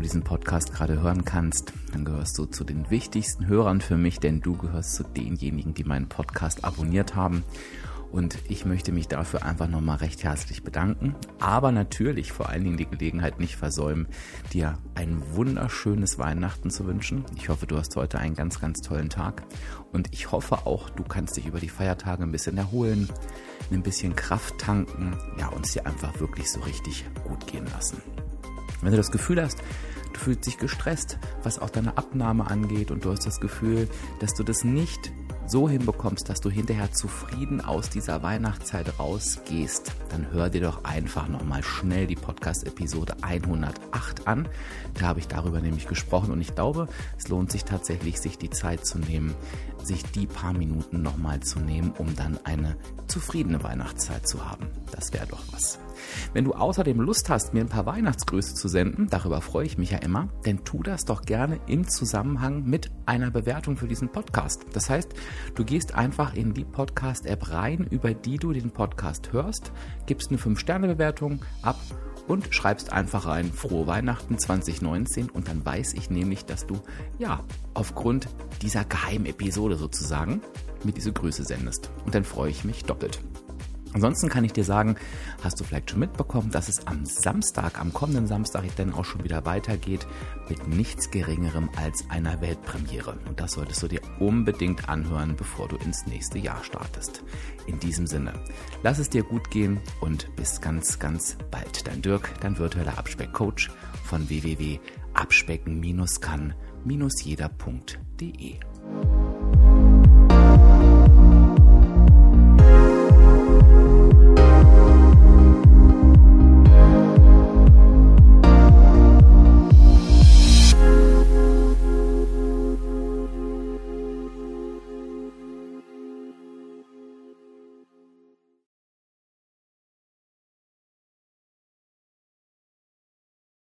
du diesen Podcast gerade hören kannst, dann gehörst du zu den wichtigsten Hörern für mich, denn du gehörst zu denjenigen, die meinen Podcast abonniert haben. Und ich möchte mich dafür einfach nochmal recht herzlich bedanken. Aber natürlich vor allen Dingen die Gelegenheit nicht versäumen, dir ein wunderschönes Weihnachten zu wünschen. Ich hoffe, du hast heute einen ganz, ganz tollen Tag. Und ich hoffe auch, du kannst dich über die Feiertage ein bisschen erholen, ein bisschen Kraft tanken, ja, und es dir einfach wirklich so richtig gut gehen lassen. Wenn du das Gefühl hast, du fühlst dich gestresst, was auch deine Abnahme angeht und du hast das Gefühl, dass du das nicht so hinbekommst, dass du hinterher zufrieden aus dieser Weihnachtszeit rausgehst, dann hör dir doch einfach nochmal schnell die Podcast-Episode 108 an. Da habe ich darüber nämlich gesprochen und ich glaube, es lohnt sich tatsächlich, sich die Zeit zu nehmen, sich die paar Minuten nochmal zu nehmen, um dann eine zufriedene Weihnachtszeit zu haben. Das wäre doch was. Wenn du außerdem Lust hast, mir ein paar Weihnachtsgrüße zu senden, darüber freue ich mich ja immer, dann tu das doch gerne im Zusammenhang mit einer Bewertung für diesen Podcast. Das heißt, du gehst einfach in die Podcast-App rein, über die du den Podcast hörst, gibst eine 5-Sterne-Bewertung ab und schreibst einfach rein Frohe Weihnachten 2019 und dann weiß ich nämlich, dass du ja aufgrund dieser Geheimepisode sozusagen mir diese Grüße sendest. Und dann freue ich mich doppelt. Ansonsten kann ich dir sagen, hast du vielleicht schon mitbekommen, dass es am Samstag, am kommenden Samstag dann auch schon wieder weitergeht mit nichts Geringerem als einer Weltpremiere. Und das solltest du dir unbedingt anhören, bevor du ins nächste Jahr startest. In diesem Sinne, lass es dir gut gehen und bis ganz, ganz bald. Dein Dirk, dein virtueller Abspeckcoach von www.abspecken-kann-jeder.de.